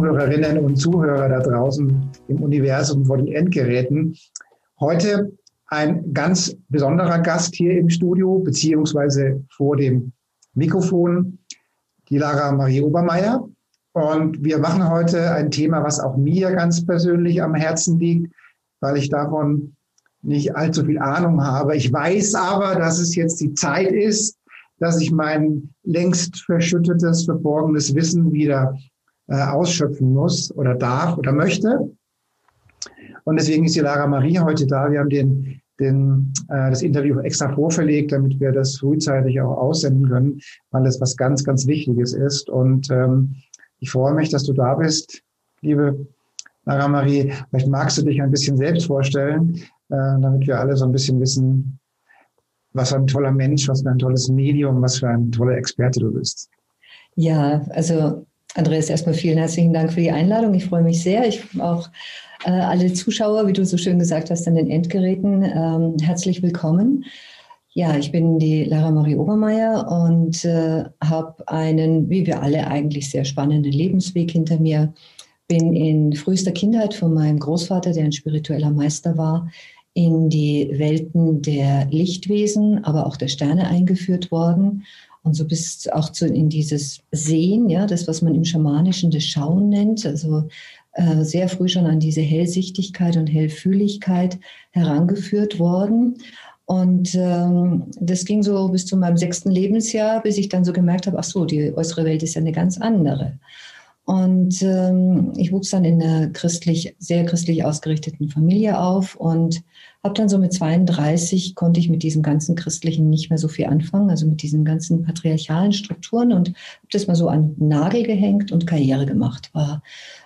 Zuhörerinnen und Zuhörer da draußen im Universum vor den Endgeräten. Heute ein ganz besonderer Gast hier im Studio, beziehungsweise vor dem Mikrofon, die Lara Marie Obermeier. Und wir machen heute ein Thema, was auch mir ganz persönlich am Herzen liegt, weil ich davon nicht allzu viel Ahnung habe. Ich weiß aber, dass es jetzt die Zeit ist, dass ich mein längst verschüttetes, verborgenes Wissen wieder äh, ausschöpfen muss oder darf oder möchte. Und deswegen ist die Lara Marie heute da. Wir haben den, den, äh, das Interview extra vorverlegt, damit wir das frühzeitig auch aussenden können, weil das was ganz, ganz Wichtiges ist. Und ähm, ich freue mich, dass du da bist, liebe Lara Marie. Vielleicht magst du dich ein bisschen selbst vorstellen, äh, damit wir alle so ein bisschen wissen, was für ein toller Mensch, was für ein tolles Medium, was für ein toller Experte du bist. Ja, also Andreas, erstmal vielen herzlichen Dank für die Einladung. Ich freue mich sehr. Ich auch äh, alle Zuschauer, wie du so schön gesagt hast, an den Endgeräten, ähm, herzlich willkommen. Ja, ich bin die Lara Marie Obermeier und äh, habe einen, wie wir alle, eigentlich sehr spannenden Lebensweg hinter mir. Bin in frühester Kindheit von meinem Großvater, der ein spiritueller Meister war, in die Welten der Lichtwesen, aber auch der Sterne eingeführt worden. Und so bist auch zu, in dieses Sehen, ja, das, was man im Schamanischen das Schauen nennt, also äh, sehr früh schon an diese Hellsichtigkeit und Hellfühligkeit herangeführt worden. Und ähm, das ging so bis zu meinem sechsten Lebensjahr, bis ich dann so gemerkt habe, ach so, die äußere Welt ist ja eine ganz andere. Und ähm, ich wuchs dann in einer christlich, sehr christlich ausgerichteten Familie auf und habe dann so mit 32 konnte ich mit diesem ganzen Christlichen nicht mehr so viel anfangen, also mit diesen ganzen patriarchalen Strukturen und habe das mal so an den Nagel gehängt und Karriere gemacht. War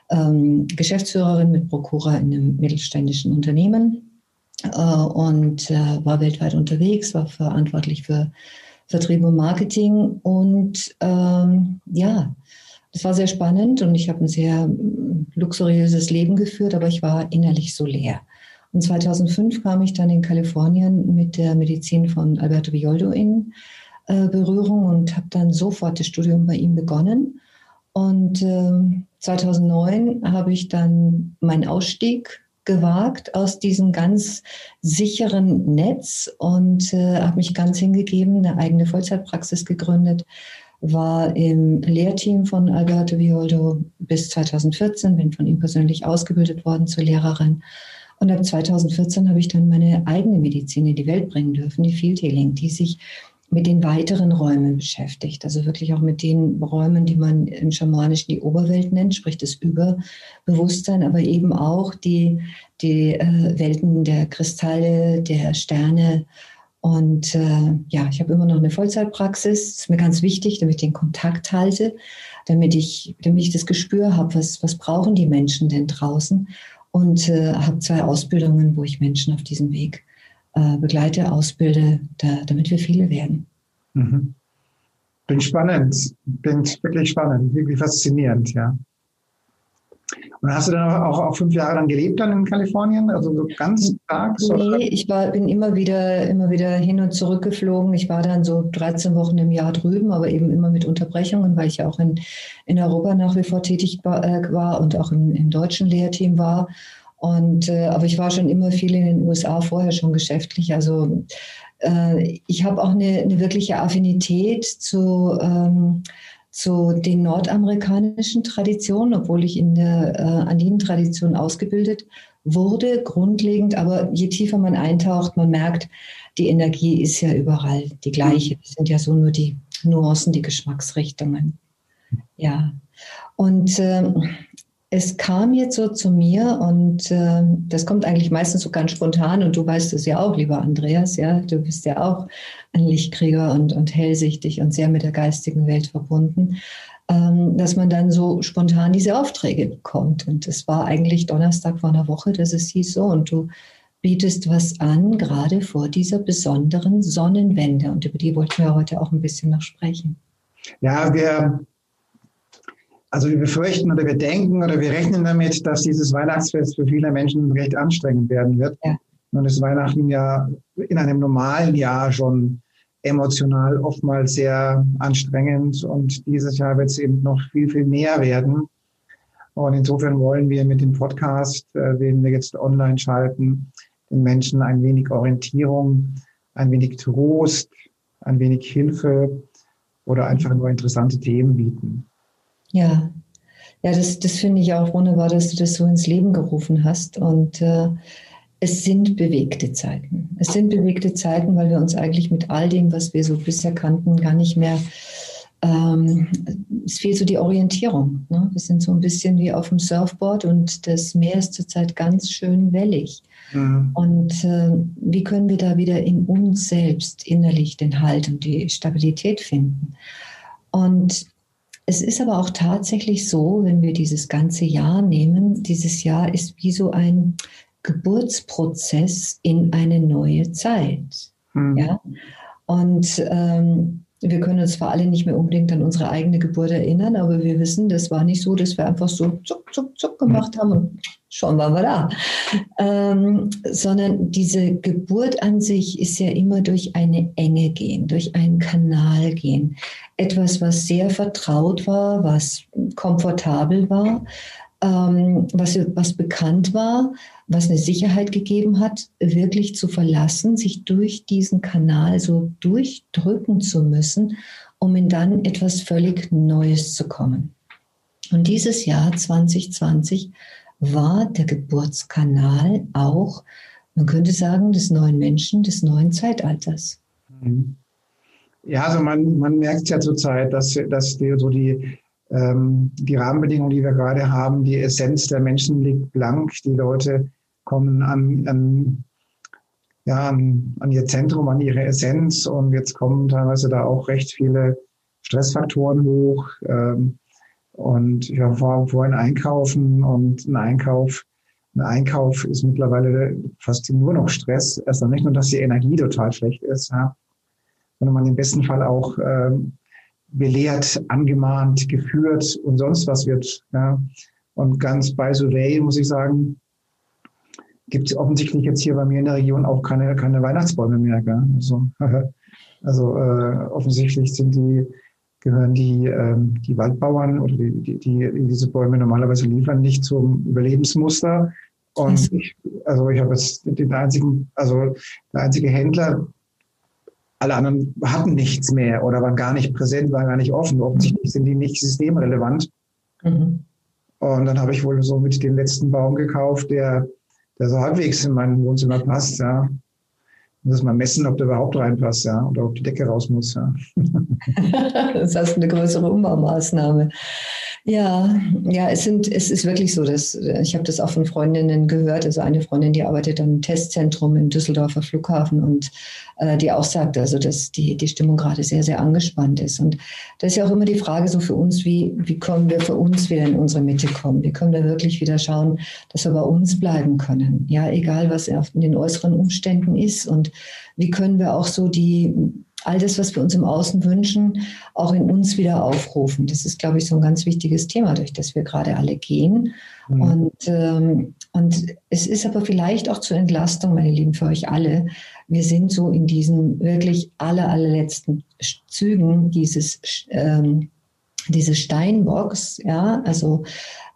ähm, Geschäftsführerin mit Prokura in einem mittelständischen Unternehmen äh, und äh, war weltweit unterwegs, war verantwortlich für Vertrieb und Marketing und ähm, ja, das war sehr spannend und ich habe ein sehr mm, luxuriöses Leben geführt, aber ich war innerlich so leer. Und 2005 kam ich dann in Kalifornien mit der Medizin von Alberto Violdo in äh, Berührung und habe dann sofort das Studium bei ihm begonnen. Und äh, 2009 habe ich dann meinen Ausstieg gewagt aus diesem ganz sicheren Netz und äh, habe mich ganz hingegeben, eine eigene Vollzeitpraxis gegründet, war im Lehrteam von Alberto Violdo bis 2014, bin von ihm persönlich ausgebildet worden zur Lehrerin. Und ab 2014 habe ich dann meine eigene Medizin in die Welt bringen dürfen, die Field Healing, die sich mit den weiteren Räumen beschäftigt. Also wirklich auch mit den Räumen, die man im Schamanischen die Oberwelt nennt, sprich das Überbewusstsein, aber eben auch die, die äh, Welten der Kristalle, der Sterne, und äh, ja, ich habe immer noch eine Vollzeitpraxis. Das ist mir ganz wichtig, damit ich den Kontakt halte, damit ich, damit ich das Gespür habe, was, was brauchen die Menschen denn draußen. Und äh, habe zwei Ausbildungen, wo ich Menschen auf diesem Weg äh, begleite, ausbilde, da, damit wir viele werden. Mhm. Bin spannend, bin wirklich spannend, wirklich faszinierend, ja. Und hast du dann auch, auch fünf Jahre lang gelebt dann in Kalifornien? Also so ganz tags? Nee, ich war, bin immer wieder, immer wieder hin und zurück geflogen. Ich war dann so 13 Wochen im Jahr drüben, aber eben immer mit Unterbrechungen, weil ich ja auch in, in Europa nach wie vor tätig war, äh, war und auch im, im deutschen Lehrteam war. Und, äh, aber ich war schon immer viel in den USA vorher schon geschäftlich. Also äh, ich habe auch eine, eine wirkliche Affinität zu ähm, zu den nordamerikanischen Traditionen, obwohl ich in der äh, Andinen-Tradition ausgebildet wurde, grundlegend. Aber je tiefer man eintaucht, man merkt, die Energie ist ja überall die gleiche. Es sind ja so nur die Nuancen, die Geschmacksrichtungen. Ja. Und äh, es kam jetzt so zu mir und äh, das kommt eigentlich meistens so ganz spontan und du weißt es ja auch, lieber Andreas, ja, du bist ja auch ein Lichtkrieger und, und hellsichtig und sehr mit der geistigen Welt verbunden, ähm, dass man dann so spontan diese Aufträge bekommt. Und es war eigentlich Donnerstag vor einer Woche, dass es hieß so und du bietest was an, gerade vor dieser besonderen Sonnenwende und über die wollten wir heute auch ein bisschen noch sprechen. Ja, wir also wir befürchten oder wir denken oder wir rechnen damit, dass dieses Weihnachtsfest für viele Menschen recht anstrengend werden wird. Ja. Nun ist Weihnachten ja in einem normalen Jahr schon emotional oftmals sehr anstrengend und dieses Jahr wird es eben noch viel, viel mehr werden. Und insofern wollen wir mit dem Podcast, äh, den wir jetzt online schalten, den Menschen ein wenig Orientierung, ein wenig Trost, ein wenig Hilfe oder einfach nur interessante Themen bieten. Ja, ja, das, das finde ich auch wunderbar, dass du das so ins Leben gerufen hast. Und äh, es sind bewegte Zeiten. Es sind bewegte Zeiten, weil wir uns eigentlich mit all dem, was wir so bisher kannten, gar nicht mehr. Ähm, es fehlt so die Orientierung. Ne? Wir sind so ein bisschen wie auf dem Surfboard und das Meer ist zurzeit ganz schön wellig. Mhm. Und äh, wie können wir da wieder in uns selbst innerlich den Halt und die Stabilität finden? Und es ist aber auch tatsächlich so, wenn wir dieses ganze Jahr nehmen, dieses Jahr ist wie so ein Geburtsprozess in eine neue Zeit. Mhm. Ja? Und ähm, wir können uns zwar alle nicht mehr unbedingt an unsere eigene Geburt erinnern, aber wir wissen, das war nicht so, dass wir einfach so zuck, zuck, zuck gemacht haben und schon waren wir da. Ähm, sondern diese Geburt an sich ist ja immer durch eine Enge gehen, durch einen Kanal gehen. Etwas, was sehr vertraut war, was komfortabel war, ähm, was, was bekannt war, was eine Sicherheit gegeben hat, wirklich zu verlassen, sich durch diesen Kanal so durchdrücken zu müssen, um in dann etwas völlig Neues zu kommen. Und dieses Jahr 2020 war der Geburtskanal auch, man könnte sagen, des neuen Menschen, des neuen Zeitalters. Mhm. Ja, also man, man merkt ja zurzeit, dass, dass die, so die die Rahmenbedingungen, die wir gerade haben, die Essenz der Menschen liegt blank. Die Leute kommen an, an, ja, an, an ihr Zentrum, an ihre Essenz und jetzt kommen teilweise da auch recht viele Stressfaktoren hoch. Ähm, und ich war vorhin einkaufen und ein Einkauf, ein Einkauf ist mittlerweile fast nur noch Stress. Erst nicht nur, dass die Energie total schlecht ist, ja, sondern man im besten Fall auch ähm, belehrt, angemahnt, geführt und sonst was wird. Ja. Und ganz by the way, muss ich sagen, gibt es offensichtlich jetzt hier bei mir in der Region auch keine, keine Weihnachtsbäume mehr. Gell? Also, also äh, offensichtlich sind die, gehören die, ähm, die Waldbauern oder die, die, die diese Bäume normalerweise liefern, nicht zum Überlebensmuster. Und ich, also ich habe jetzt den einzigen, also der einzige Händler, alle anderen hatten nichts mehr oder waren gar nicht präsent, waren gar nicht offen. Offensichtlich sind die nicht systemrelevant. Mhm. Und dann habe ich wohl so mit den letzten Baum gekauft, der, der so halbwegs in mein Wohnzimmer passt, ja. Muss mal messen, ob der überhaupt reinpasst, ja, oder ob die Decke raus muss, ja. das heißt eine größere Umbaumaßnahme. Ja, ja, es sind, es ist wirklich so, dass ich habe das auch von Freundinnen gehört. Also eine Freundin, die arbeitet am Testzentrum im Düsseldorfer Flughafen und äh, die auch sagt, also dass die, die Stimmung gerade sehr, sehr angespannt ist. Und da ist ja auch immer die Frage so für uns, wie, wie können wir für uns wieder in unsere Mitte kommen? Wie können wir wirklich wieder schauen, dass wir bei uns bleiben können? Ja, egal was in den äußeren Umständen ist und wie können wir auch so die all das, was wir uns im Außen wünschen, auch in uns wieder aufrufen. Das ist, glaube ich, so ein ganz wichtiges Thema, durch das wir gerade alle gehen. Mhm. Und, ähm, und es ist aber vielleicht auch zur Entlastung, meine Lieben, für euch alle. Wir sind so in diesen wirklich aller, allerletzten Zügen dieses, ähm, diese Steinbox, ja, also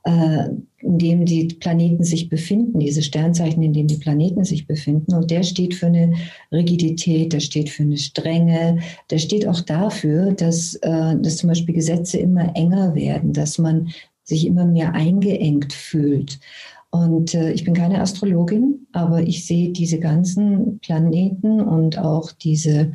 äh, in dem die Planeten sich befinden, diese Sternzeichen, in denen die Planeten sich befinden. Und der steht für eine Rigidität, der steht für eine Strenge, der steht auch dafür, dass, äh, dass zum Beispiel Gesetze immer enger werden, dass man sich immer mehr eingeengt fühlt. Und äh, ich bin keine Astrologin, aber ich sehe diese ganzen Planeten und auch diese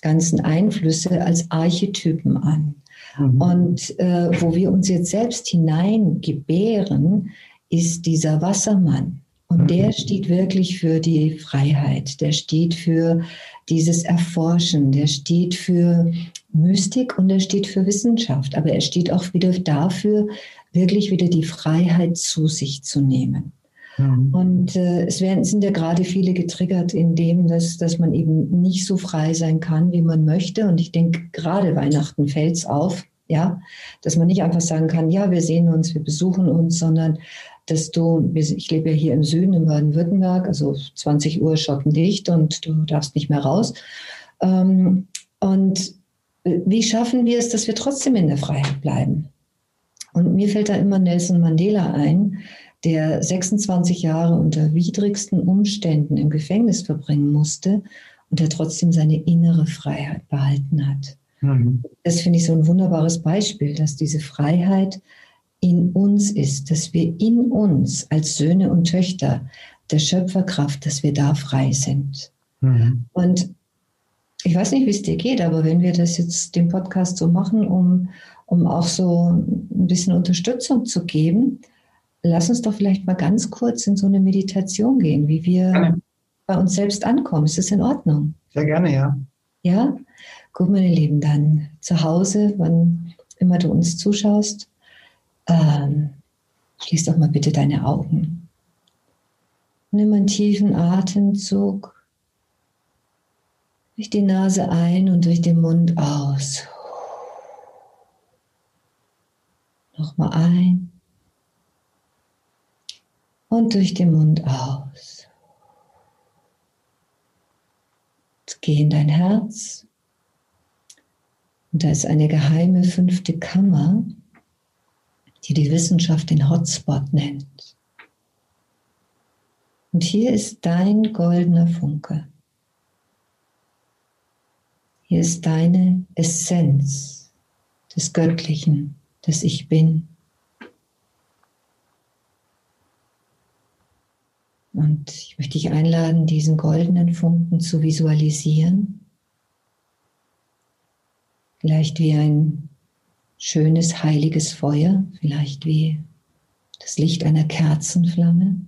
ganzen Einflüsse als Archetypen an. Mhm. Und äh, wo wir uns jetzt selbst hineingebären, ist dieser Wassermann. Und mhm. der steht wirklich für die Freiheit, der steht für dieses Erforschen, der steht für Mystik und er steht für Wissenschaft, aber er steht auch wieder dafür, wirklich wieder die Freiheit zu sich zu nehmen. Mhm. Und äh, es werden, sind ja gerade viele getriggert in dem, dass, dass man eben nicht so frei sein kann, wie man möchte. Und ich denke, gerade Weihnachten fällt es auf, ja, dass man nicht einfach sagen kann, ja, wir sehen uns, wir besuchen uns, sondern dass du, ich lebe ja hier im Süden, in Baden-Württemberg, also 20 Uhr shoppen dicht und du darfst nicht mehr raus. Ähm, und äh, wie schaffen wir es, dass wir trotzdem in der Freiheit bleiben? Und mir fällt da immer Nelson Mandela ein, der 26 Jahre unter widrigsten Umständen im Gefängnis verbringen musste und der trotzdem seine innere Freiheit behalten hat. Mhm. Das finde ich so ein wunderbares Beispiel, dass diese Freiheit in uns ist, dass wir in uns als Söhne und Töchter der Schöpferkraft, dass wir da frei sind. Mhm. Und ich weiß nicht, wie es dir geht, aber wenn wir das jetzt den Podcast so machen, um, um auch so ein bisschen Unterstützung zu geben, lass uns doch vielleicht mal ganz kurz in so eine Meditation gehen, wie wir gerne. bei uns selbst ankommen. Ist das in Ordnung? Sehr gerne, ja. Ja? Gut, meine Lieben, dann zu Hause, wann immer du uns zuschaust, ähm, schließ doch mal bitte deine Augen. Nimm einen tiefen Atemzug durch die Nase ein und durch den Mund aus. Nochmal ein und durch den Mund aus. Jetzt geh in dein Herz. Und da ist eine geheime fünfte Kammer, die die Wissenschaft den Hotspot nennt. Und hier ist dein goldener Funke. Hier ist deine Essenz des Göttlichen, des Ich Bin. Und ich möchte dich einladen, diesen goldenen Funken zu visualisieren. Vielleicht wie ein schönes, heiliges Feuer, vielleicht wie das Licht einer Kerzenflamme.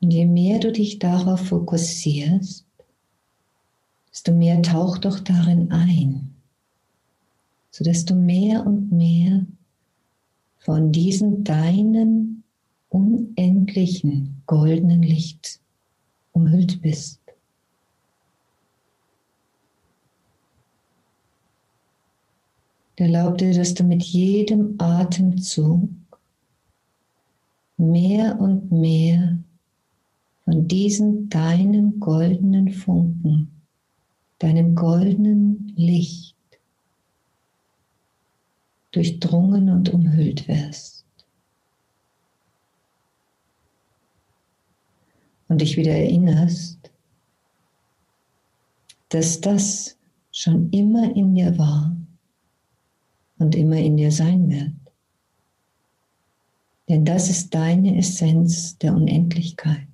Und je mehr du dich darauf fokussierst, desto mehr taucht doch darin ein, sodass du mehr und mehr von diesem deinen unendlichen goldenen Licht umhüllt bist. Erlaub dir, dass du mit jedem Atemzug mehr und mehr von diesem deinem goldenen Funken, deinem goldenen Licht durchdrungen und umhüllt wirst. Und dich wieder erinnerst, dass das schon immer in dir war und immer in dir sein wird. Denn das ist deine Essenz der Unendlichkeit.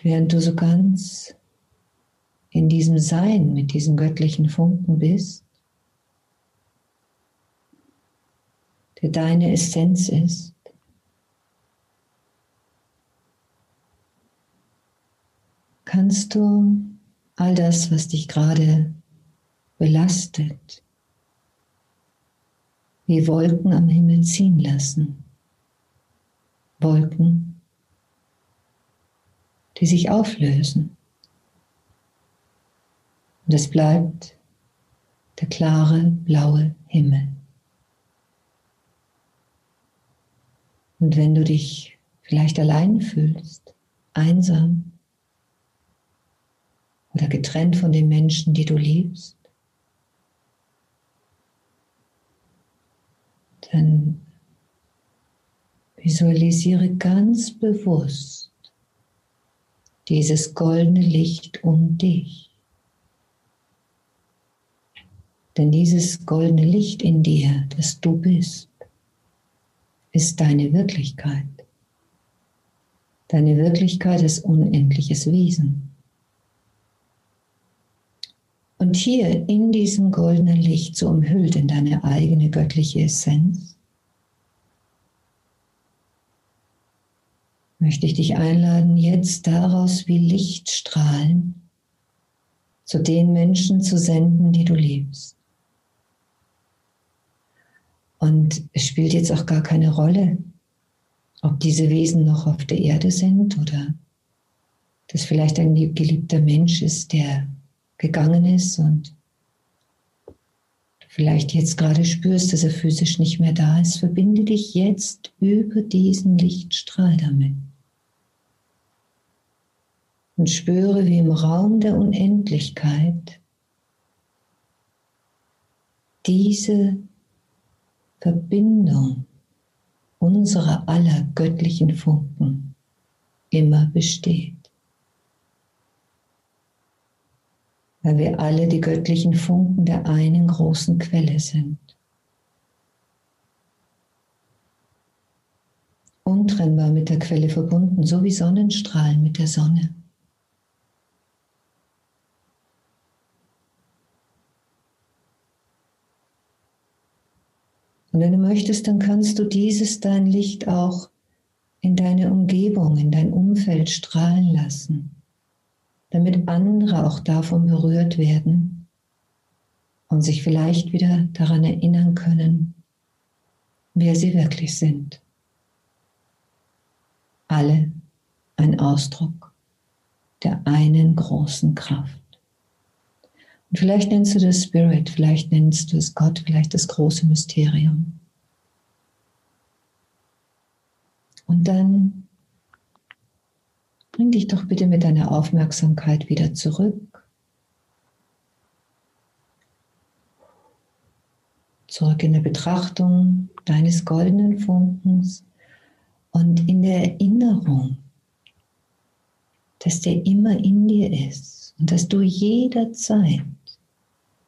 Während du so ganz in diesem Sein mit diesem göttlichen Funken bist, der deine Essenz ist, kannst du all das, was dich gerade belastet, wie Wolken am Himmel ziehen lassen. Wolken, die sich auflösen. Und es bleibt der klare blaue Himmel. Und wenn du dich vielleicht allein fühlst, einsam, oder getrennt von den Menschen, die du liebst, dann visualisiere ganz bewusst dieses goldene Licht um dich. Denn dieses goldene Licht in dir, das du bist, ist deine Wirklichkeit. Deine Wirklichkeit ist unendliches Wesen. Und hier in diesem goldenen Licht, so umhüllt in deine eigene göttliche Essenz, möchte ich dich einladen, jetzt daraus wie Lichtstrahlen zu den Menschen zu senden, die du liebst. Und es spielt jetzt auch gar keine Rolle, ob diese Wesen noch auf der Erde sind oder dass vielleicht ein geliebter Mensch ist, der gegangen ist und du vielleicht jetzt gerade spürst, dass er physisch nicht mehr da ist. Verbinde dich jetzt über diesen Lichtstrahl damit und spüre, wie im Raum der Unendlichkeit diese Verbindung unserer aller göttlichen Funken immer besteht. Weil wir alle die göttlichen Funken der einen großen Quelle sind. Untrennbar mit der Quelle verbunden, so wie Sonnenstrahlen mit der Sonne. Und wenn du möchtest, dann kannst du dieses, dein Licht auch in deine Umgebung, in dein Umfeld strahlen lassen, damit andere auch davon berührt werden und sich vielleicht wieder daran erinnern können, wer sie wirklich sind. Alle ein Ausdruck der einen großen Kraft. Und vielleicht nennst du das Spirit, vielleicht nennst du es Gott, vielleicht das große Mysterium. Und dann bring dich doch bitte mit deiner Aufmerksamkeit wieder zurück. Zurück in der Betrachtung deines goldenen Funkens und in der Erinnerung, dass der immer in dir ist und dass du jederzeit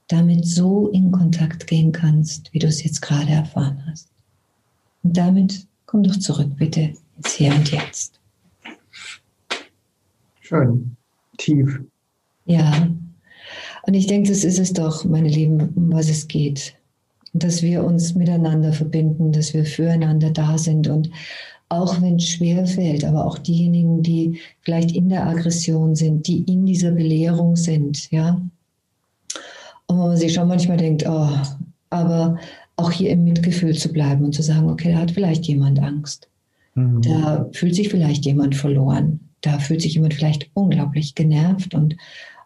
damit so in Kontakt gehen kannst, wie du es jetzt gerade erfahren hast. Und damit komm doch zurück, bitte, ins Hier und Jetzt. Schön, tief. Ja, und ich denke, das ist es doch, meine Lieben, um was es geht. Dass wir uns miteinander verbinden, dass wir füreinander da sind und auch wenn es schwer fällt, aber auch diejenigen, die vielleicht in der Aggression sind, die in dieser Belehrung sind, ja, und wo man sich schon manchmal denkt, oh, aber auch hier im Mitgefühl zu bleiben und zu sagen, okay, da hat vielleicht jemand Angst. Mhm. Da fühlt sich vielleicht jemand verloren. Da fühlt sich jemand vielleicht unglaublich genervt und,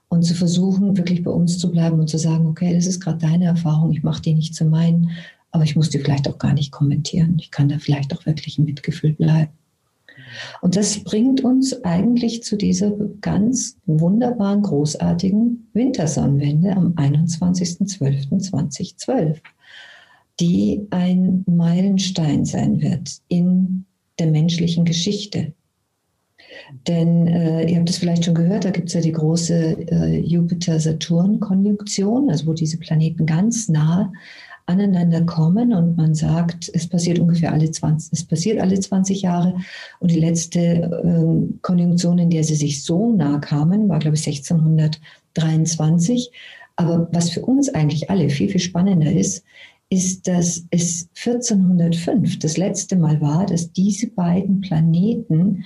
und zu versuchen, wirklich bei uns zu bleiben und zu sagen, okay, das ist gerade deine Erfahrung, ich mache die nicht zu meinen, aber ich muss die vielleicht auch gar nicht kommentieren. Ich kann da vielleicht auch wirklich im Mitgefühl bleiben. Und das bringt uns eigentlich zu dieser ganz wunderbaren, großartigen Wintersonnenwende am 21.12.2012, die ein Meilenstein sein wird in der menschlichen Geschichte. Denn äh, ihr habt es vielleicht schon gehört, da gibt es ja die große äh, Jupiter-Saturn-Konjunktion, also wo diese Planeten ganz nah aneinander kommen und man sagt, es passiert ungefähr alle 20, es passiert alle 20 Jahre und die letzte äh, Konjunktion, in der sie sich so nah kamen, war glaube ich 1623. Aber was für uns eigentlich alle viel, viel spannender ist, ist, dass es 1405 das letzte Mal war, dass diese beiden Planeten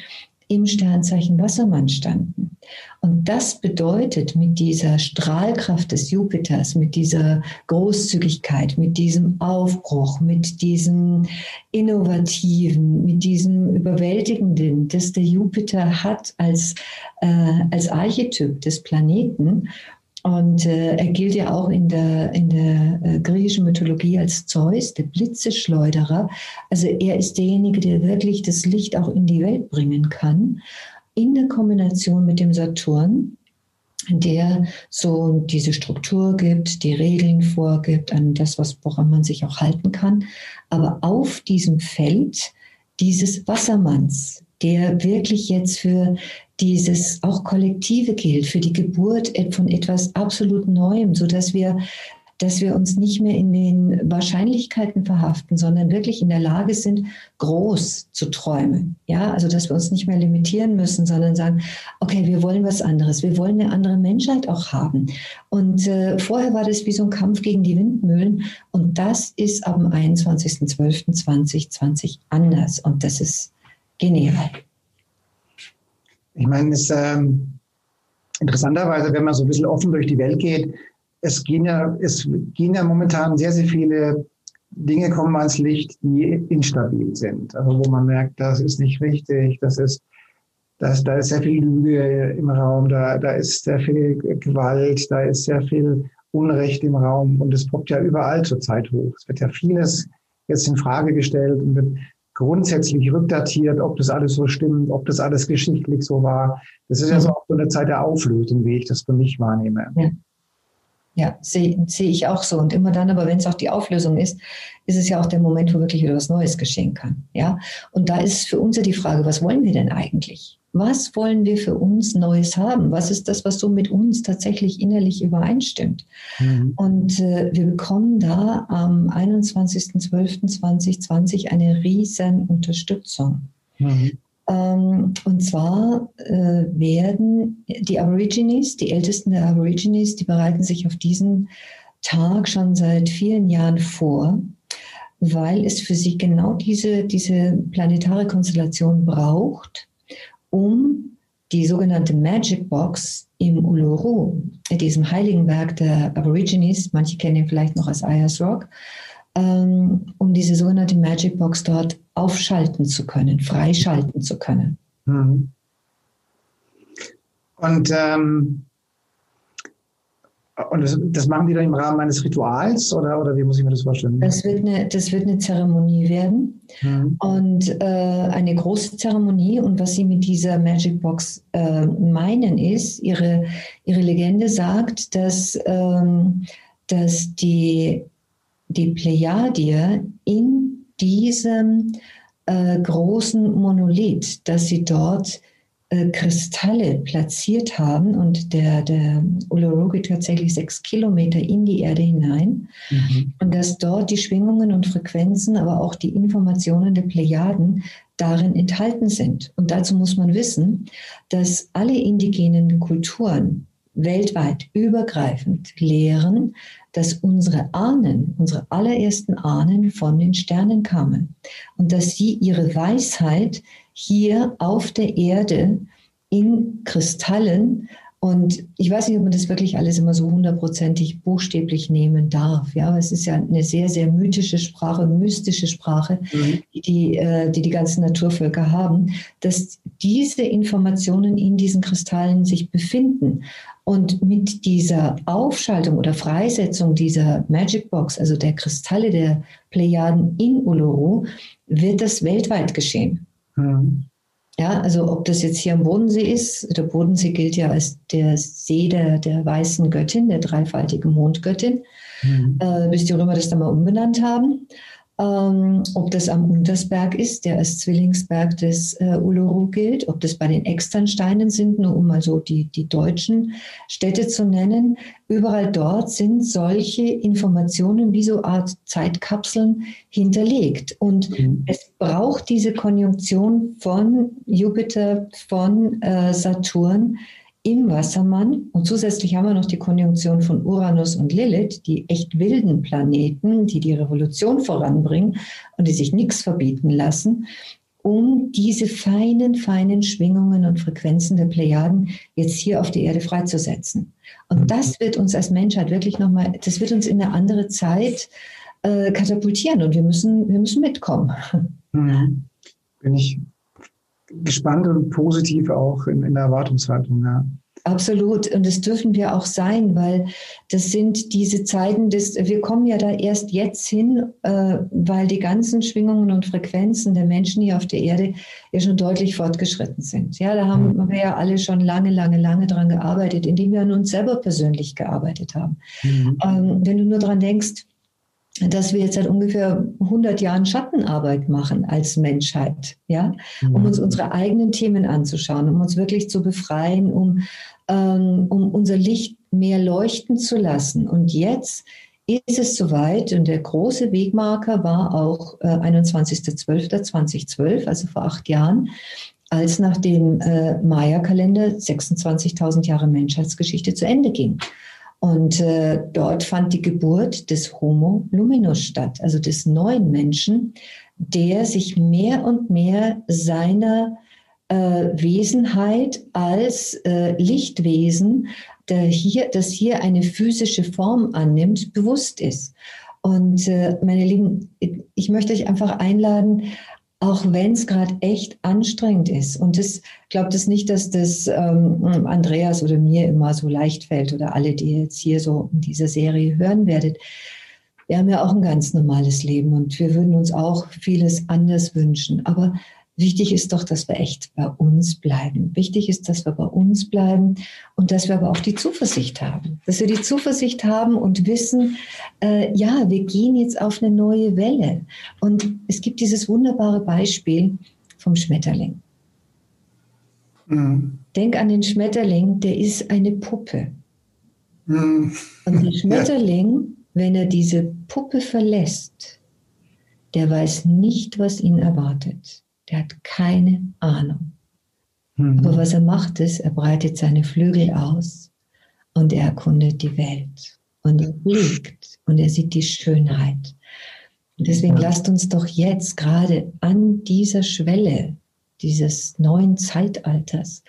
im Sternzeichen Wassermann standen. Und das bedeutet mit dieser Strahlkraft des Jupiters, mit dieser Großzügigkeit, mit diesem Aufbruch, mit diesem Innovativen, mit diesem Überwältigenden, das der Jupiter hat als, äh, als Archetyp des Planeten, und äh, er gilt ja auch in der, in der äh, griechischen Mythologie als Zeus, der Blitzeschleuderer. Also er ist derjenige, der wirklich das Licht auch in die Welt bringen kann. In der Kombination mit dem Saturn, der so diese Struktur gibt, die Regeln vorgibt, an das, was, woran man sich auch halten kann. Aber auf diesem Feld dieses Wassermanns, der wirklich jetzt für dieses auch Kollektive gilt, für die Geburt von etwas absolut Neuem, so dass wir dass wir uns nicht mehr in den Wahrscheinlichkeiten verhaften, sondern wirklich in der Lage sind, groß zu träumen. Ja, also dass wir uns nicht mehr limitieren müssen, sondern sagen, okay, wir wollen was anderes, wir wollen eine andere Menschheit auch haben. Und äh, vorher war das wie so ein Kampf gegen die Windmühlen und das ist am 21.12.2020 anders und das ist genial. Ich meine, es ähm, interessanterweise, wenn man so ein bisschen offen durch die Welt geht, es gehen ja, es gehen ja momentan sehr, sehr viele Dinge kommen ans Licht, die instabil sind. Also wo man merkt, das ist nicht richtig, das ist, das, da ist sehr viel Lüge im Raum, da, da ist sehr viel Gewalt, da ist sehr viel Unrecht im Raum und es poppt ja überall zurzeit hoch. Es wird ja vieles jetzt in Frage gestellt und wird grundsätzlich rückdatiert, ob das alles so stimmt, ob das alles geschichtlich so war. Das ist ja so auch so eine Zeit der Auflösung, wie ich das für mich wahrnehme. Ja. Ja, sehe seh ich auch so. Und immer dann, aber wenn es auch die Auflösung ist, ist es ja auch der Moment, wo wirklich wieder was Neues geschehen kann. Ja, und da ist für uns ja die Frage, was wollen wir denn eigentlich? Was wollen wir für uns Neues haben? Was ist das, was so mit uns tatsächlich innerlich übereinstimmt? Mhm. Und äh, wir bekommen da am 21.12.2020 eine riesen Unterstützung. Mhm. Ähm, und zwar äh, werden die Aborigines, die Ältesten der Aborigines, die bereiten sich auf diesen Tag schon seit vielen Jahren vor, weil es für sie genau diese, diese planetare Konstellation braucht, um die sogenannte Magic Box im Uluru, diesem heiligen Werk der Aborigines, manche kennen ihn vielleicht noch als Ayers Rock, ähm, um diese sogenannte Magic Box dort aufschalten zu können, freischalten zu können. Mhm. Und, ähm, und das, das, machen die dann im Rahmen eines Rituals oder, oder wie muss ich mir das vorstellen? Das wird eine, das wird eine Zeremonie werden mhm. und äh, eine große Zeremonie. Und was sie mit dieser Magic Box äh, meinen ist, ihre, ihre Legende sagt, dass, ähm, dass die die Plejadier in diesem äh, großen Monolith, dass sie dort äh, Kristalle platziert haben und der, der Uluru tatsächlich sechs Kilometer in die Erde hinein mhm. und dass dort die Schwingungen und Frequenzen, aber auch die Informationen der Plejaden darin enthalten sind. Und dazu muss man wissen, dass alle indigenen Kulturen weltweit übergreifend lehren, dass unsere Ahnen, unsere allerersten Ahnen von den Sternen kamen und dass sie ihre Weisheit hier auf der Erde in Kristallen und ich weiß nicht, ob man das wirklich alles immer so hundertprozentig buchstäblich nehmen darf. Ja, aber es ist ja eine sehr, sehr mythische Sprache, mystische Sprache, mhm. die, äh, die die ganzen Naturvölker haben, dass diese Informationen in diesen Kristallen sich befinden. Und mit dieser Aufschaltung oder Freisetzung dieser Magic Box, also der Kristalle der Plejaden in Uluru, wird das weltweit geschehen. Mhm. Ja, also ob das jetzt hier am Bodensee ist, der Bodensee gilt ja als der See der, der weißen Göttin, der dreifaltigen Mondgöttin, mhm. äh, bis die Römer das dann mal umbenannt haben. Ähm, ob das am Untersberg ist, der als Zwillingsberg des äh, Uluru gilt, ob das bei den Externsteinen sind, nur um mal so die, die deutschen Städte zu nennen. Überall dort sind solche Informationen wie so Art Zeitkapseln hinterlegt. Und mhm. es braucht diese Konjunktion von Jupiter, von äh, Saturn, im Wassermann. Und zusätzlich haben wir noch die Konjunktion von Uranus und Lilith, die echt wilden Planeten, die die Revolution voranbringen und die sich nichts verbieten lassen, um diese feinen, feinen Schwingungen und Frequenzen der Plejaden jetzt hier auf die Erde freizusetzen. Und mhm. das wird uns als Menschheit wirklich nochmal, das wird uns in eine andere Zeit äh, katapultieren und wir müssen, wir müssen mitkommen. Mhm. Bin ich gespannt und positiv auch in, in der Erwartungshaltung. Ja. Absolut. Und das dürfen wir auch sein, weil das sind diese Zeiten des, wir kommen ja da erst jetzt hin, äh, weil die ganzen Schwingungen und Frequenzen der Menschen hier auf der Erde ja schon deutlich fortgeschritten sind. Ja, da haben mhm. wir ja alle schon lange, lange, lange dran gearbeitet, indem wir an uns selber persönlich gearbeitet haben. Mhm. Ähm, wenn du nur dran denkst, dass wir jetzt seit ungefähr 100 Jahren Schattenarbeit machen als Menschheit, ja, um mhm. uns unsere eigenen Themen anzuschauen, um uns wirklich zu befreien, um, ähm, um unser Licht mehr leuchten zu lassen. Und jetzt ist es soweit und der große Wegmarker war auch äh, 21.12.2012, also vor acht Jahren, als nach dem äh, Maya-Kalender 26.000 Jahre Menschheitsgeschichte zu Ende ging. Und äh, dort fand die Geburt des Homo Luminus statt, also des neuen Menschen, der sich mehr und mehr seiner äh, Wesenheit als äh, Lichtwesen, der hier, das hier eine physische Form annimmt, bewusst ist. Und äh, meine Lieben, ich möchte euch einfach einladen, auch wenn es gerade echt anstrengend ist. Und das glaubt es nicht, dass das ähm, Andreas oder mir immer so leicht fällt oder alle, die jetzt hier so in dieser Serie hören werdet. Wir haben ja auch ein ganz normales Leben und wir würden uns auch vieles anders wünschen. Aber Wichtig ist doch, dass wir echt bei uns bleiben. Wichtig ist, dass wir bei uns bleiben und dass wir aber auch die Zuversicht haben. Dass wir die Zuversicht haben und wissen, äh, ja, wir gehen jetzt auf eine neue Welle. Und es gibt dieses wunderbare Beispiel vom Schmetterling. Mhm. Denk an den Schmetterling, der ist eine Puppe. Mhm. Und der Schmetterling, wenn er diese Puppe verlässt, der weiß nicht, was ihn erwartet. Der hat keine Ahnung. Mhm. Aber was er macht ist, er breitet seine Flügel aus und er erkundet die Welt. Und er fliegt und er sieht die Schönheit. Deswegen lasst uns doch jetzt gerade an dieser Schwelle dieses neuen Zeitalters,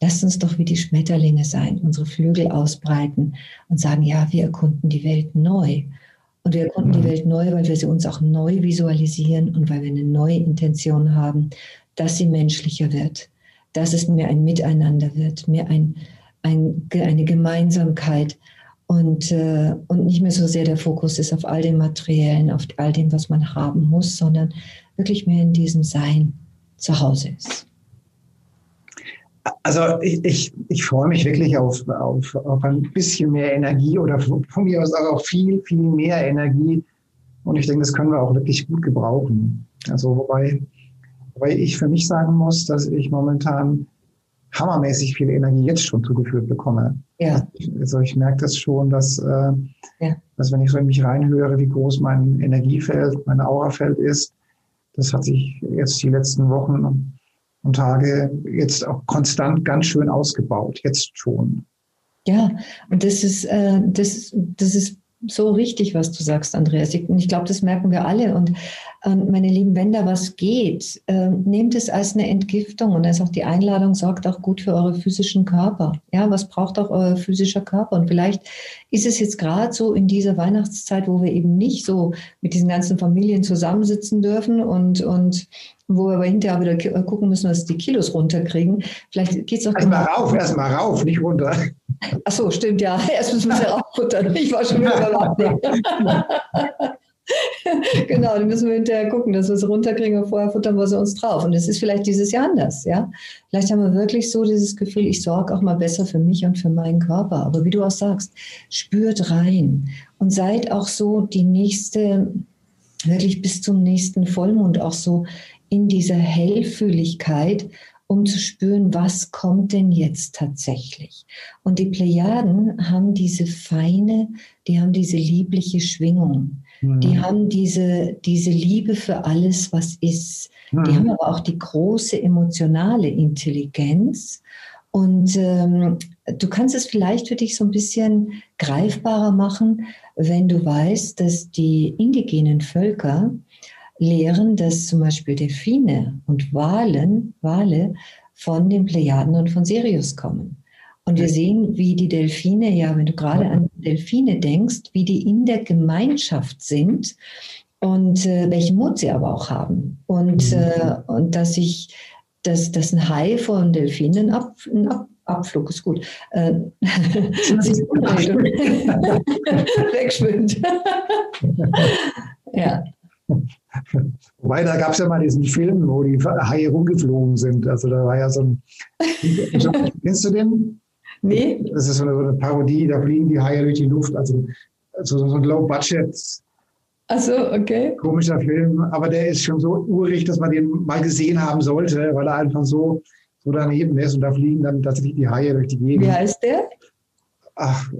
lasst uns doch wie die Schmetterlinge sein, unsere Flügel ausbreiten und sagen, ja, wir erkunden die Welt neu. Und wir erkunden die mhm. Welt neu, weil wir sie uns auch neu visualisieren und weil wir eine neue Intention haben, dass sie menschlicher wird, dass es mehr ein Miteinander wird, mehr ein, ein, eine Gemeinsamkeit und, äh, und nicht mehr so sehr der Fokus ist auf all dem Materiellen, auf all dem, was man haben muss, sondern wirklich mehr in diesem Sein zu Hause ist. Also ich, ich, ich freue mich wirklich auf, auf, auf ein bisschen mehr Energie oder von mir aus auch viel, viel mehr Energie. Und ich denke, das können wir auch wirklich gut gebrauchen. Also wobei, wobei ich für mich sagen muss, dass ich momentan hammermäßig viel Energie jetzt schon zugeführt bekomme. Ja. Also ich merke das schon, dass, äh, ja. dass wenn ich so in mich reinhöre, wie groß mein Energiefeld, mein Aurafeld ist, das hat sich jetzt die letzten Wochen und Tage jetzt auch konstant ganz schön ausgebaut, jetzt schon. Ja, und das ist, äh, das, das ist so richtig, was du sagst, Andreas. Ich, ich glaube, das merken wir alle. Und meine Lieben, wenn da was geht, äh, nehmt es als eine Entgiftung. Und ist auch die Einladung, sorgt auch gut für eure physischen Körper. Ja, was braucht auch euer physischer Körper? Und vielleicht ist es jetzt gerade so in dieser Weihnachtszeit, wo wir eben nicht so mit diesen ganzen Familien zusammensitzen dürfen und, und wo wir aber hinterher wieder gucken müssen, dass die Kilos runterkriegen. Vielleicht geht es auch. Erstmal rauf, erstmal rauf, nicht runter. Ach so, stimmt, ja. Erst müssen wir sie rauffuttern. Ich war schon wieder beim genau, dann müssen wir hinterher gucken, dass wir sie runterkriegen und vorher futtern wir sie uns drauf. Und es ist vielleicht dieses Jahr anders, ja. Vielleicht haben wir wirklich so dieses Gefühl, ich sorge auch mal besser für mich und für meinen Körper. Aber wie du auch sagst, spürt rein und seid auch so die nächste, wirklich bis zum nächsten Vollmond auch so in dieser Hellfühligkeit, um zu spüren, was kommt denn jetzt tatsächlich. Und die Plejaden haben diese feine, die haben diese liebliche Schwingung. Mhm. Die haben diese, diese Liebe für alles, was ist. Mhm. Die haben aber auch die große emotionale Intelligenz. Und ähm, du kannst es vielleicht für dich so ein bisschen greifbarer machen, wenn du weißt, dass die indigenen Völker lehren, dass zum Beispiel Delfine und Walen, Wale von den Plejaden und von Sirius kommen. Und wir sehen, wie die Delfine, ja, wenn du gerade an Delfine denkst, wie die in der Gemeinschaft sind und äh, welchen Mut sie aber auch haben. Und, mhm. äh, und dass ich, dass, dass ein Hai von Delfinen ab, ein ab, Abflug ist gut. Äh, Wegschwimmt. ja. Wobei, da gab es ja mal diesen Film, wo die Haie rumgeflogen sind. Also da war ja so ein. kennst du den? Nee. Das ist so eine, so eine, Parodie, da fliegen die Haie durch die Luft. Also, also so ein Low-Budget. Achso, okay. Komischer Film, aber der ist schon so urig, dass man den mal gesehen haben sollte, weil er einfach so, so daneben ist und da fliegen dann tatsächlich die Haie durch die Gegend. Wie heißt der? Ach,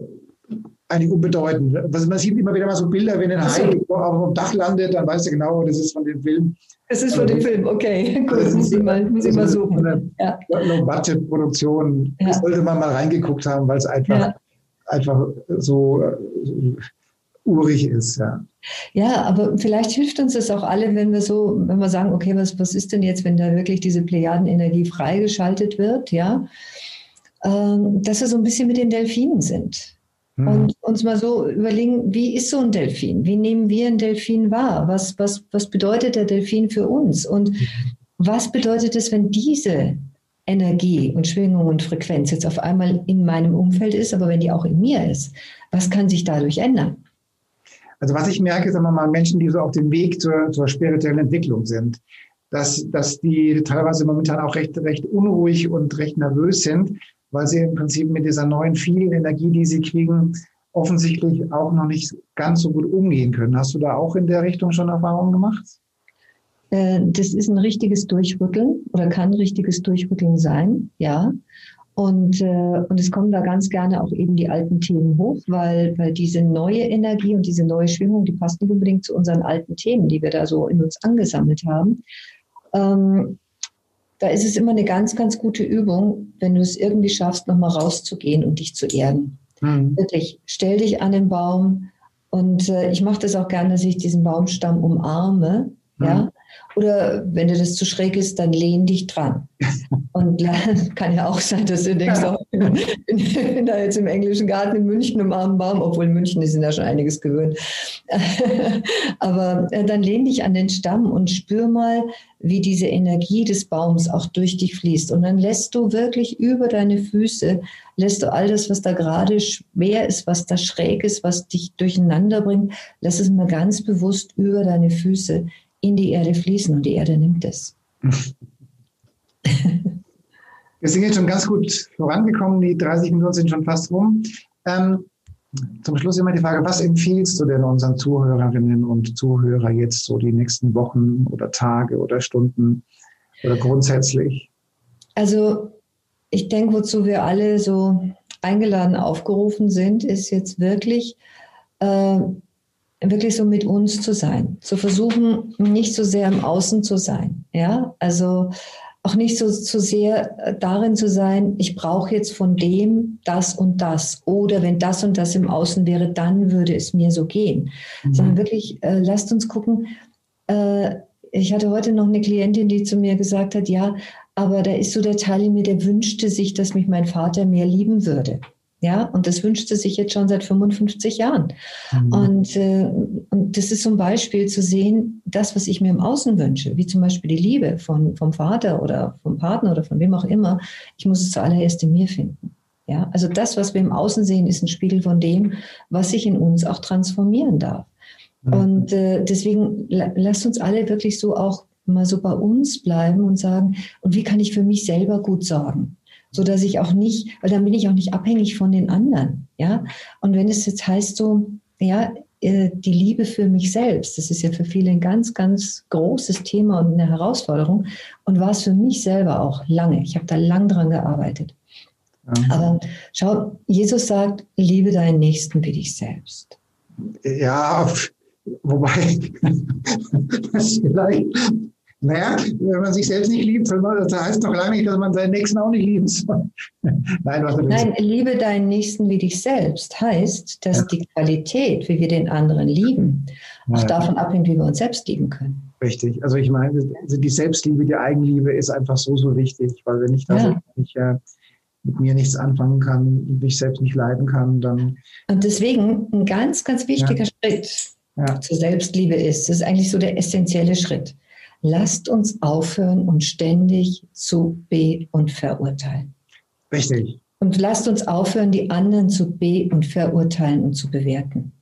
eigentlich unbedeutend. Was, man sieht immer wieder mal so Bilder, wenn ein Hai auf dem Dach landet, dann weißt du genau, das ist von dem Film. Es ist von dem Film, okay. Gut, das muss ich mal, muss ich mal suchen. Eine ja. Low-Budget-Produktion. Ja. Sollte man mal reingeguckt haben, weil es einfach, ja. einfach so, so urig ist, ja. Ja, aber vielleicht hilft uns das auch alle, wenn wir so, wenn wir sagen, okay, was, was ist denn jetzt, wenn da wirklich diese Plejadenenergie freigeschaltet wird, ja, ähm, dass wir so ein bisschen mit den Delfinen sind. Mhm. Und uns mal so überlegen, wie ist so ein Delfin? Wie nehmen wir einen Delfin wahr? Was, was, was bedeutet der Delfin für uns? Und mhm. was bedeutet es, wenn diese Energie und Schwingung und Frequenz jetzt auf einmal in meinem Umfeld ist, aber wenn die auch in mir ist? Was kann sich dadurch ändern? Also was ich merke, sagen wir mal, Menschen, die so auf dem Weg zur, zur spirituellen Entwicklung sind, dass, dass die teilweise momentan auch recht, recht unruhig und recht nervös sind, weil sie im Prinzip mit dieser neuen vielen Energie, die sie kriegen, offensichtlich auch noch nicht ganz so gut umgehen können. Hast du da auch in der Richtung schon Erfahrungen gemacht? Äh, das ist ein richtiges Durchrütteln oder kann ein richtiges Durchrütteln sein, ja. Und, äh, und es kommen da ganz gerne auch eben die alten Themen hoch, weil, weil diese neue Energie und diese neue Schwingung, die passt nicht unbedingt zu unseren alten Themen, die wir da so in uns angesammelt haben. Ähm, da ist es immer eine ganz, ganz gute Übung, wenn du es irgendwie schaffst, nochmal rauszugehen und dich zu erden. Mhm. Wirklich, stell dich an den Baum und äh, ich mache das auch gerne, dass ich diesen Baumstamm umarme. Mhm. Ja, oder wenn dir das zu schräg ist, dann lehn dich dran. Und kann ja auch sein, dass du denkst, ja. oh, ich bin da jetzt im englischen Garten in München im armen Baum, obwohl in München ist ja schon einiges gewöhnt. Aber äh, dann lehn dich an den Stamm und spür mal, wie diese Energie des Baums auch durch dich fließt. Und dann lässt du wirklich über deine Füße, lässt du all das, was da gerade schwer ist, was da schräg ist, was dich durcheinander bringt, lässt es mal ganz bewusst über deine Füße in die Erde fließen und die Erde nimmt es. Wir sind jetzt schon ganz gut vorangekommen, die 30 Minuten sind schon fast rum. Ähm, zum Schluss immer die Frage, was empfiehlst du denn unseren Zuhörerinnen und Zuhörern jetzt so die nächsten Wochen oder Tage oder Stunden oder grundsätzlich? Also ich denke, wozu wir alle so eingeladen, aufgerufen sind, ist jetzt wirklich äh, wirklich so mit uns zu sein, zu versuchen, nicht so sehr im Außen zu sein, ja, also auch nicht so zu sehr äh, darin zu sein, ich brauche jetzt von dem das und das oder wenn das und das im Außen wäre, dann würde es mir so gehen, mhm. sondern wirklich äh, lasst uns gucken. Äh, ich hatte heute noch eine Klientin, die zu mir gesagt hat, ja, aber da ist so der Teil in mir, der wünschte sich, dass mich mein Vater mehr lieben würde. Ja, und das wünscht sie sich jetzt schon seit 55 Jahren. Mhm. Und, äh, und das ist zum Beispiel zu sehen, das, was ich mir im Außen wünsche, wie zum Beispiel die Liebe von, vom Vater oder vom Partner oder von wem auch immer, ich muss es zuallererst in mir finden. Ja, also das, was wir im Außen sehen, ist ein Spiegel von dem, was sich in uns auch transformieren darf. Mhm. Und äh, deswegen lasst uns alle wirklich so auch mal so bei uns bleiben und sagen, und wie kann ich für mich selber gut sorgen? So dass ich auch nicht, weil dann bin ich auch nicht abhängig von den anderen, ja. Und wenn es jetzt heißt so, ja, äh, die Liebe für mich selbst, das ist ja für viele ein ganz, ganz großes Thema und eine Herausforderung und war es für mich selber auch lange. Ich habe da lang dran gearbeitet. Mhm. Aber schau, Jesus sagt, liebe deinen Nächsten wie dich selbst. Ja, wobei, vielleicht naja, wenn man sich selbst nicht liebt, das heißt doch lange nicht, dass man seinen Nächsten auch nicht lieben soll. Nein, was Nein, liebe deinen Nächsten wie dich selbst heißt, dass ja. die Qualität, wie wir den anderen lieben, auch ja. davon abhängt, wie wir uns selbst lieben können. Richtig. Also ich meine, die Selbstliebe, die Eigenliebe ist einfach so, so wichtig, weil wenn ich das ja. nicht äh, mit mir nichts anfangen kann, mich selbst nicht leiden kann, dann. Und deswegen ein ganz, ganz wichtiger Schritt zur Selbstliebe ist, das ist eigentlich so der essentielle Schritt lasst uns aufhören, uns ständig zu be- und verurteilen. Richtig. Und lasst uns aufhören, die anderen zu be- und verurteilen und zu bewerten.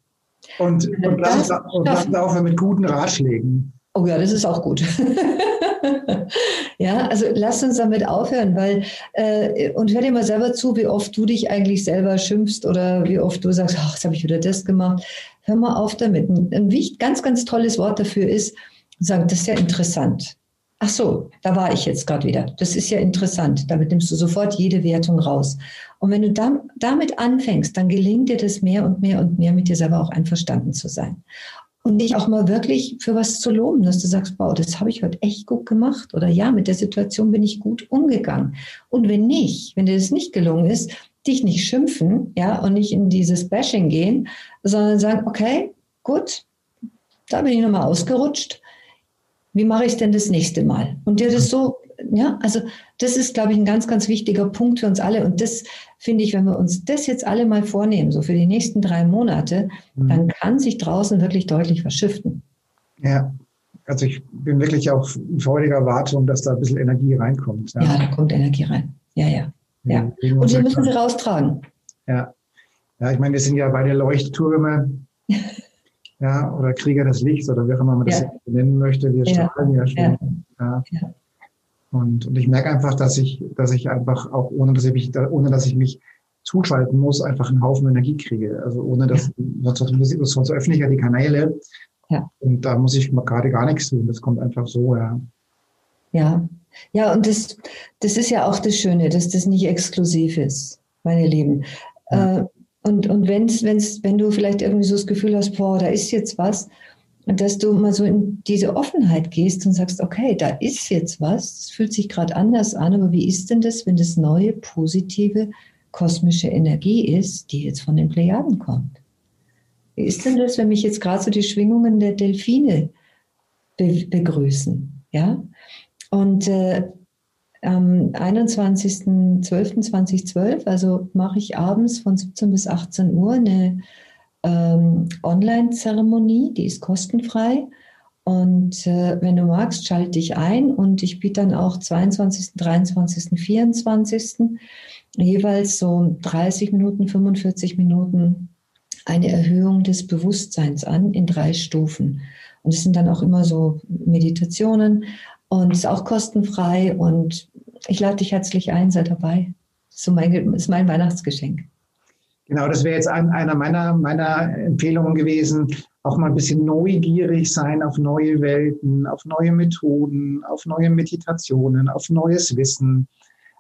Und, und lasst uns aufhören mit guten Ratschlägen. Oh ja, das ist auch gut. ja, also lasst uns damit aufhören, weil äh, und hör dir mal selber zu, wie oft du dich eigentlich selber schimpfst oder wie oft du sagst, ach, jetzt habe ich wieder das gemacht. Hör mal auf damit. Ein, ein ganz, ganz tolles Wort dafür ist, sagen, das ist ja interessant. ach so, da war ich jetzt gerade wieder. Das ist ja interessant. Damit nimmst du sofort jede Wertung raus. Und wenn du damit anfängst, dann gelingt dir das mehr und mehr und mehr, mit dir selber auch einverstanden zu sein. Und dich auch mal wirklich für was zu loben, dass du sagst, wow, das habe ich heute echt gut gemacht. Oder ja, mit der Situation bin ich gut umgegangen. Und wenn nicht, wenn dir das nicht gelungen ist, dich nicht schimpfen, ja, und nicht in dieses Bashing gehen, sondern sagen, okay, gut, da bin ich nochmal ausgerutscht. Wie mache ich es denn das nächste Mal? Und dir das so, ja, also das ist, glaube ich, ein ganz, ganz wichtiger Punkt für uns alle. Und das finde ich, wenn wir uns das jetzt alle mal vornehmen, so für die nächsten drei Monate, mhm. dann kann sich draußen wirklich deutlich was shiften. Ja, also ich bin wirklich auch in freudiger Erwartung, dass da ein bisschen Energie reinkommt. Ja, ja da kommt Energie rein. Ja, ja. ja. Und wir müssen sie raustragen. Ja. Ja, ich meine, wir sind ja beide Leuchttürme. ja, oder Krieger des Lichts oder wie auch immer man das ja. nennen möchte. Wir ja. strahlen ja schon. Ja. ja. Und, und ich merke einfach, dass ich, dass ich einfach auch, ohne dass ich mich, ohne dass ich mich zuschalten muss, einfach einen Haufen Energie kriege. Also ohne dass, ja. sonst, sonst öffne ich ja die Kanäle. Ja. Und da muss ich gerade gar nichts tun. Das kommt einfach so, ja. Ja. Ja, und das, das ist ja auch das Schöne, dass das nicht exklusiv ist, meine Lieben. Ja. Äh, und, und wenn's, wenn's, wenn du vielleicht irgendwie so das Gefühl hast, boah, da ist jetzt was, dass du mal so in diese Offenheit gehst und sagst, okay, da ist jetzt was, es fühlt sich gerade anders an, aber wie ist denn das, wenn das neue, positive, kosmische Energie ist, die jetzt von den Plejaden kommt? Wie ist denn das, wenn mich jetzt gerade so die Schwingungen der Delfine be begrüßen? Ja? Und äh, am 21.12.2012, also mache ich abends von 17 bis 18 Uhr eine ähm, Online-Zeremonie, die ist kostenfrei. Und äh, wenn du magst, schalte dich ein und ich biete dann auch 22., 23., 24. jeweils so 30 Minuten, 45 Minuten eine Erhöhung des Bewusstseins an in drei Stufen. Und es sind dann auch immer so Meditationen und ist auch kostenfrei und ich lade dich herzlich ein, sei dabei. So mein, ist mein Weihnachtsgeschenk. Genau, das wäre jetzt ein, einer meiner, meiner Empfehlungen gewesen. Auch mal ein bisschen neugierig sein auf neue Welten, auf neue Methoden, auf neue Meditationen, auf neues Wissen.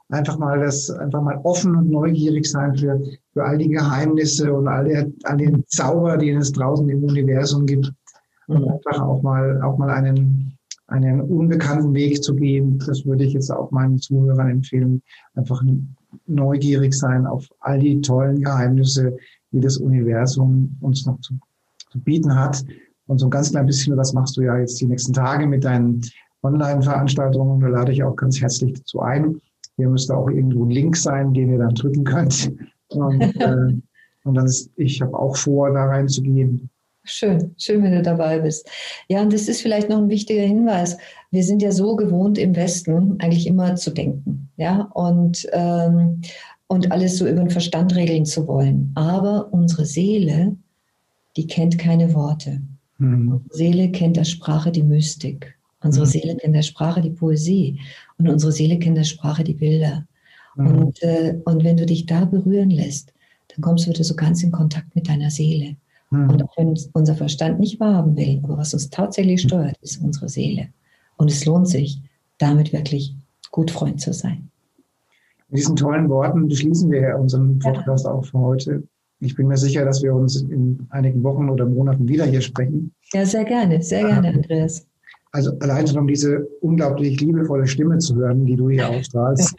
Einfach mal das, einfach mal offen und neugierig sein für, für all die Geheimnisse und all, der, all den Zauber, den es draußen im Universum gibt. Und einfach auch mal, auch mal einen, einen unbekannten Weg zu gehen. Das würde ich jetzt auch meinen Zuhörern empfehlen. Einfach neugierig sein auf all die tollen Geheimnisse, die das Universum uns noch zu, zu bieten hat. Und so ein ganz klein bisschen, das machst du ja jetzt die nächsten Tage mit deinen Online-Veranstaltungen. Da lade ich auch ganz herzlich dazu ein. Hier müsste auch irgendwo ein Link sein, den ihr dann drücken könnt. Und, äh, und dann ist, ich habe auch vor, da reinzugehen. Schön, schön, wenn du dabei bist. Ja, und das ist vielleicht noch ein wichtiger Hinweis. Wir sind ja so gewohnt im Westen eigentlich immer zu denken, ja, und, ähm, und alles so über den Verstand regeln zu wollen. Aber unsere Seele, die kennt keine Worte. Mhm. Unsere Seele kennt der Sprache die Mystik. Unsere mhm. Seele kennt der Sprache die Poesie. Und unsere Seele kennt der Sprache die Bilder. Mhm. Und, äh, und wenn du dich da berühren lässt, dann kommst du wieder so ganz in Kontakt mit deiner Seele. Mhm. Und auch wenn unser Verstand nicht wahrhaben will, aber was uns tatsächlich hm. steuert, ist unsere Seele. Und es lohnt sich, damit wirklich gut Freund zu sein. Mit diesen tollen Worten beschließen wir unseren Podcast ja. auch für heute. Ich bin mir sicher, dass wir uns in einigen Wochen oder Monaten wieder hier sprechen. Ja, sehr gerne, sehr gerne, Andreas. Also allein schon um diese unglaublich liebevolle Stimme zu hören, die du hier ausstrahlst.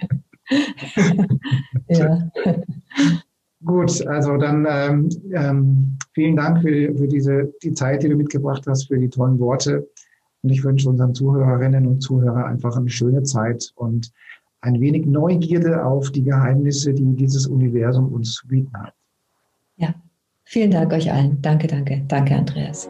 ja. Gut, also dann ähm, ähm, vielen Dank für, für diese die Zeit, die du mitgebracht hast, für die tollen Worte. Und ich wünsche unseren Zuhörerinnen und Zuhörern einfach eine schöne Zeit und ein wenig Neugierde auf die Geheimnisse, die dieses Universum uns zu bieten hat. Ja, vielen Dank euch allen. Danke, danke. Danke, Andreas.